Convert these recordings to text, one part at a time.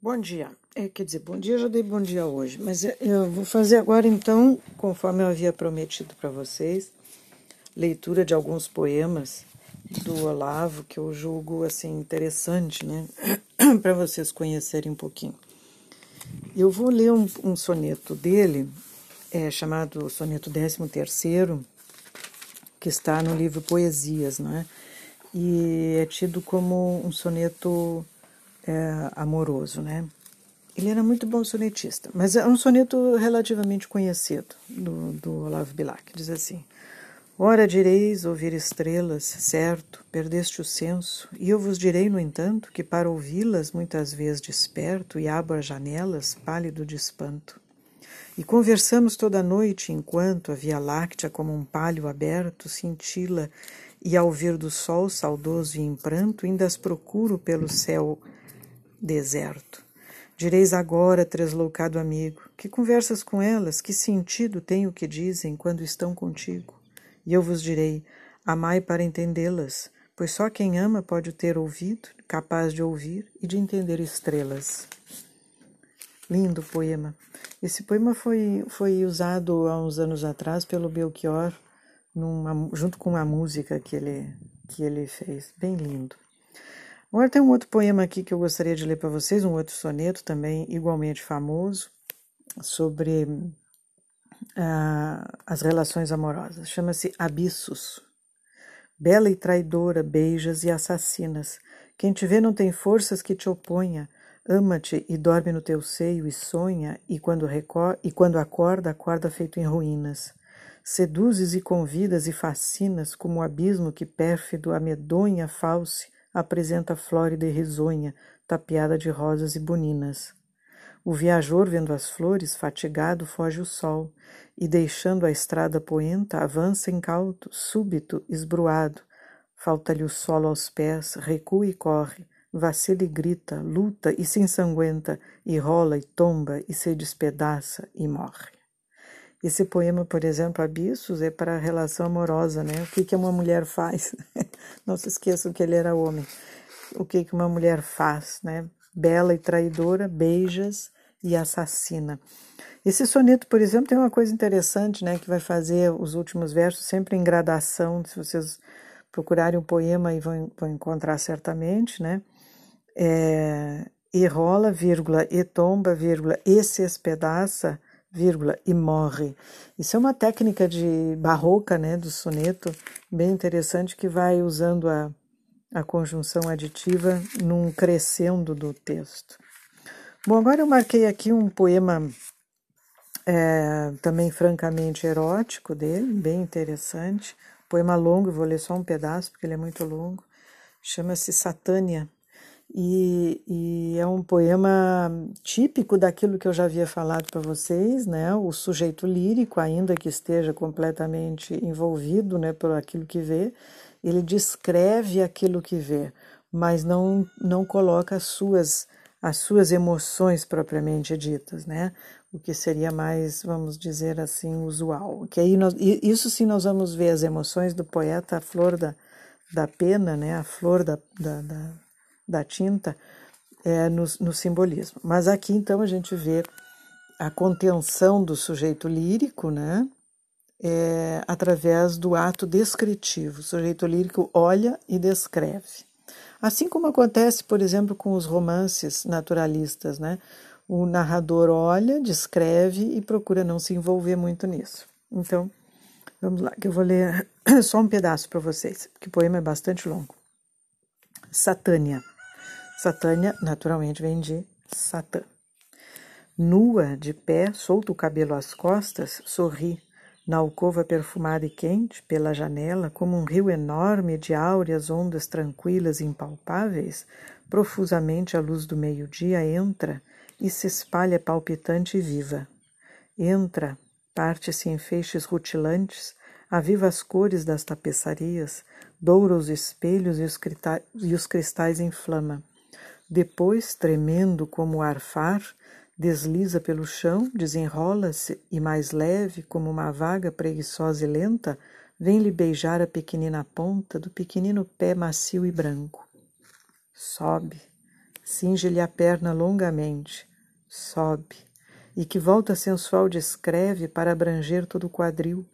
Bom dia. É, quer dizer, bom dia, já dei bom dia hoje, mas é, eu vou fazer agora então, conforme eu havia prometido para vocês, leitura de alguns poemas do Olavo que eu julgo assim interessante, né, para vocês conhecerem um pouquinho. Eu vou ler um, um soneto dele, é, chamado Soneto 13 Terceiro, que está no livro Poesias, né, e é tido como um soneto é, amoroso, né? Ele era muito bom sonetista, mas é um soneto relativamente conhecido do, do Olavo Bilac. Diz assim: Ora direis ouvir estrelas, certo, perdeste o senso, e eu vos direi, no entanto, que para ouvi-las muitas vezes desperto e abro as janelas, pálido de espanto. E conversamos toda a noite, enquanto a Via Láctea, como um palho aberto, cintila, e ao vir do sol saudoso e em pranto, ainda as procuro pelo céu deserto. Direis agora, tresloucado amigo, que conversas com elas, que sentido tem o que dizem quando estão contigo? E eu vos direi, amai para entendê-las, pois só quem ama pode ter ouvido, capaz de ouvir e de entender estrelas. Lindo poema. Esse poema foi, foi usado há uns anos atrás pelo Belchior, numa, junto com uma música que ele, que ele fez. Bem lindo. Agora tem um outro poema aqui que eu gostaria de ler para vocês, um outro soneto também igualmente famoso, sobre uh, as relações amorosas. Chama-se Abissos. Bela e traidora, beijas e assassinas. Quem te vê não tem forças que te oponha. Ama-te e dorme no teu seio e sonha, e quando, e quando acorda, acorda feito em ruínas. Seduzes e convidas e fascinas como o abismo que pérfido amedonha false apresenta flórida e risonha, tapeada de rosas e boninas. O viajor, vendo as flores, fatigado, foge o sol, e deixando a estrada poenta, avança incauto, súbito, esbruado. Falta-lhe o solo aos pés, recua e corre, vacila e grita, luta e se ensanguenta, e rola e tomba e se despedaça e morre. Esse poema, por exemplo, Abissos, é para a relação amorosa, né? O que, que uma mulher faz? Não se esqueçam que ele era homem. O que, que uma mulher faz, né? Bela e traidora, beijas e assassina. Esse soneto, por exemplo, tem uma coisa interessante, né? Que vai fazer os últimos versos sempre em gradação. Se vocês procurarem o um poema, e vão, vão encontrar certamente, né? É, e rola, vírgula, e tomba, vírgula, e se espedaça, vírgula, e morre. Isso é uma técnica de barroca, né, do soneto, bem interessante, que vai usando a, a conjunção aditiva num crescendo do texto. Bom, agora eu marquei aqui um poema é, também francamente erótico dele, bem interessante. Poema longo, vou ler só um pedaço porque ele é muito longo. Chama-se Satânia. E, e, é um poema típico daquilo que eu já havia falado para vocês, né? O sujeito lírico, ainda que esteja completamente envolvido, né, por aquilo que vê, ele descreve aquilo que vê, mas não não coloca as suas as suas emoções propriamente ditas, né? O que seria mais, vamos dizer assim, usual. Que aí nós, isso sim nós vamos ver as emoções do poeta, a flor da, da pena, né? A flor da, da, da da tinta é, no, no simbolismo. Mas aqui então a gente vê a contenção do sujeito lírico, né? É, através do ato descritivo. O sujeito lírico olha e descreve. Assim como acontece, por exemplo, com os romances naturalistas, né? O narrador olha, descreve e procura não se envolver muito nisso. Então, vamos lá, que eu vou ler só um pedaço para vocês, porque o poema é bastante longo. Satânia. Satânia, naturalmente, vem de Satã. Nua, de pé, solto o cabelo às costas, sorri, na alcova perfumada e quente, pela janela, como um rio enorme de áureas ondas tranquilas e impalpáveis, profusamente a luz do meio-dia entra e se espalha palpitante e viva. Entra, parte-se em feixes rutilantes, aviva as cores das tapeçarias, doura os espelhos os, e os cristais em flama. Depois, tremendo como arfar, desliza pelo chão, desenrola-se e, mais leve, como uma vaga preguiçosa e lenta, vem-lhe beijar a pequenina ponta do pequenino pé macio e branco. Sobe, cinge-lhe a perna longamente, sobe, e que volta sensual descreve para abranger todo o quadril,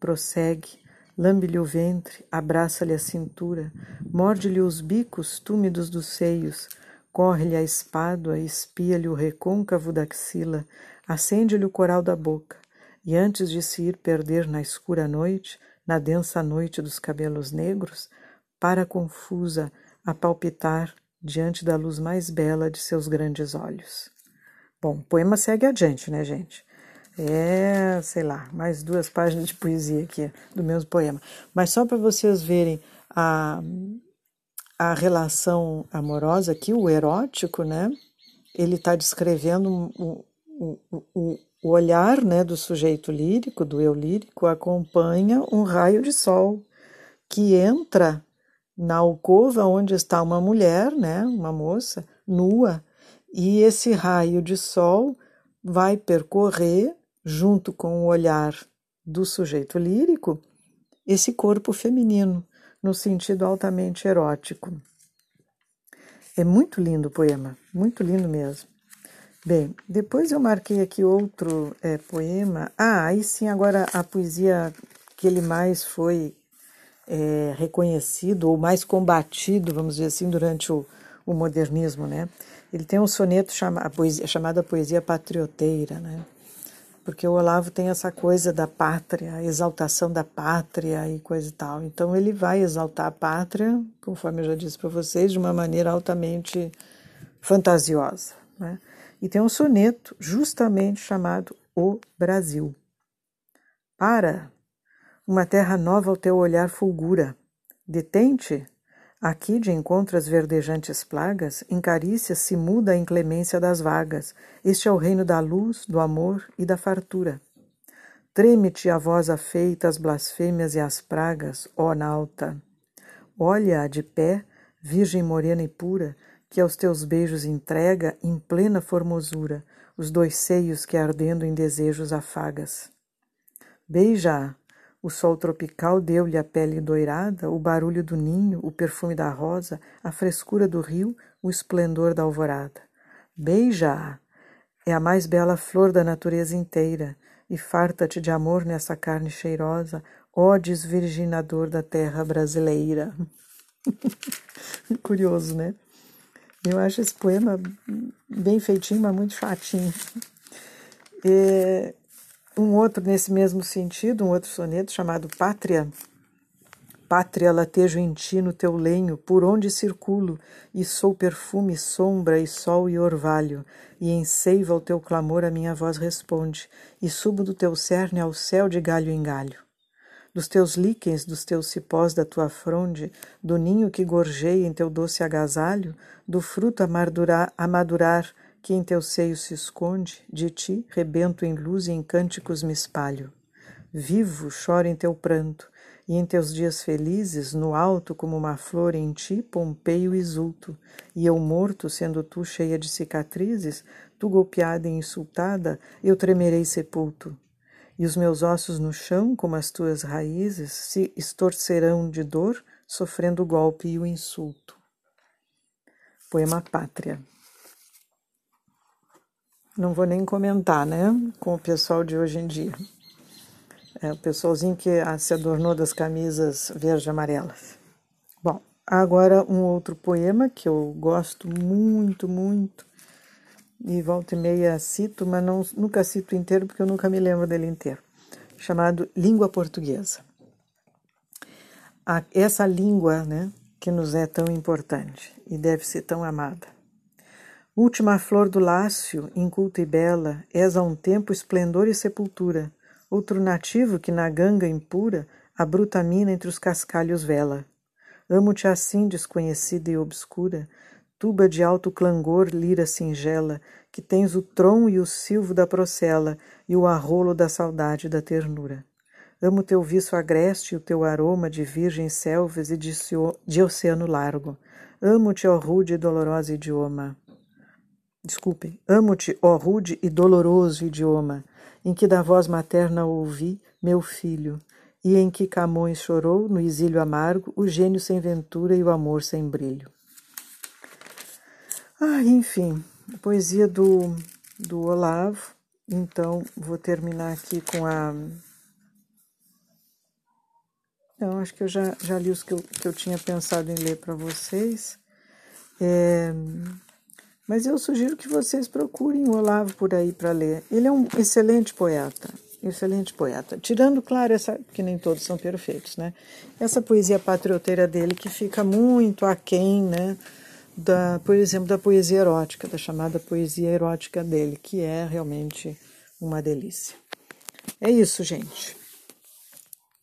prossegue, lambe-lhe o ventre, abraça-lhe a cintura, morde-lhe os bicos túmidos dos seios, corre-lhe a espádua, espia-lhe o recôncavo da axila, acende-lhe o coral da boca, e antes de se ir perder na escura noite, na densa noite dos cabelos negros, para confusa a palpitar diante da luz mais bela de seus grandes olhos. Bom, o poema segue adiante, né, gente? É, sei lá, mais duas páginas de poesia aqui do mesmo poema. Mas só para vocês verem a, a relação amorosa aqui, o erótico, né? Ele está descrevendo o, o, o, olhar né, do sujeito lírico, do eu lírico, acompanha um raio de sol que entra na alcova onde está uma mulher, né, uma moça, nua, e esse raio de sol vai percorrer, junto com o olhar do sujeito lírico, esse corpo feminino, no sentido altamente erótico. É muito lindo o poema, muito lindo mesmo. Bem, depois eu marquei aqui outro é, poema. Ah, aí sim, agora a poesia que ele mais foi é, reconhecido ou mais combatido, vamos dizer assim, durante o, o modernismo, né? Ele tem um soneto chama, poesia, chamada Poesia Patrioteira, né? Porque o Olavo tem essa coisa da pátria, exaltação da pátria e coisa e tal. Então ele vai exaltar a pátria, conforme eu já disse para vocês, de uma maneira altamente fantasiosa, né? e tem um soneto justamente chamado O Brasil. Para, uma terra nova ao teu olhar fulgura. Detente, aqui de encontro às verdejantes plagas, em carícias se muda a inclemência das vagas. Este é o reino da luz, do amor e da fartura. Treme-te a voz afeita às blasfêmias e às pragas, ó nauta. Olha-a de pé, virgem morena e pura, que aos teus beijos entrega em plena formosura os dois seios que ardendo em desejos afagas. Beija-a, o sol tropical deu-lhe a pele doirada, o barulho do ninho, o perfume da rosa, a frescura do rio, o esplendor da alvorada. Beija-a, é a mais bela flor da natureza inteira, e farta-te de amor nessa carne cheirosa, ó desvirginador da terra brasileira. Curioso, né? Eu acho esse poema bem feitinho, mas muito chatinho. E um outro nesse mesmo sentido, um outro soneto chamado Pátria. Pátria, latejo em ti no teu lenho, por onde circulo, e sou perfume, sombra e sol e orvalho, e em seiva o teu clamor a minha voz responde, e subo do teu cerne ao céu de galho em galho dos teus líquens, dos teus cipós da tua fronde, do ninho que gorjeia em teu doce agasalho, do fruto a madurar, a madurar que em teu seio se esconde, de ti, rebento em luz e em cânticos me espalho. Vivo, choro em teu pranto, e em teus dias felizes, no alto como uma flor em ti, pompeio exulto, e eu morto, sendo tu cheia de cicatrizes, tu golpeada e insultada, eu tremerei sepulto e os meus ossos no chão, como as tuas raízes, se estorcerão de dor, sofrendo o golpe e o insulto. Poema Pátria. Não vou nem comentar, né, com o pessoal de hoje em dia. É o pessoalzinho que se adornou das camisas verde amarelas. Bom, agora um outro poema que eu gosto muito, muito, e volta e meia cito, mas não, nunca cito inteiro porque eu nunca me lembro dele inteiro, chamado Língua Portuguesa. A, essa língua né, que nos é tão importante e deve ser tão amada. Última flor do lácio, inculta e bela, és a um tempo esplendor e sepultura, outro nativo que na ganga impura a bruta mina entre os cascalhos vela. Amo-te assim, desconhecida e obscura, tuba de alto clangor, lira singela, que tens o trom e o silvo da procela e o arrolo da saudade e da ternura. Amo teu viço agreste e o teu aroma de virgens selvas e de, de oceano largo. Amo-te, ó rude e doloroso idioma. Desculpem. Amo-te, ó rude e doloroso idioma, em que da voz materna ouvi, meu filho, e em que Camões chorou, no exílio amargo, o gênio sem ventura e o amor sem brilho. Ah, enfim, poesia do, do Olavo. Então, vou terminar aqui com a. Não, acho que eu já, já li os que eu, que eu tinha pensado em ler para vocês. É... Mas eu sugiro que vocês procurem o Olavo por aí para ler. Ele é um excelente poeta, excelente poeta. Tirando, claro, essa que nem todos são perfeitos, né? Essa poesia patrioteira dele que fica muito aquém, né? Da, por exemplo, da poesia erótica, da chamada poesia erótica dele, que é realmente uma delícia. É isso, gente.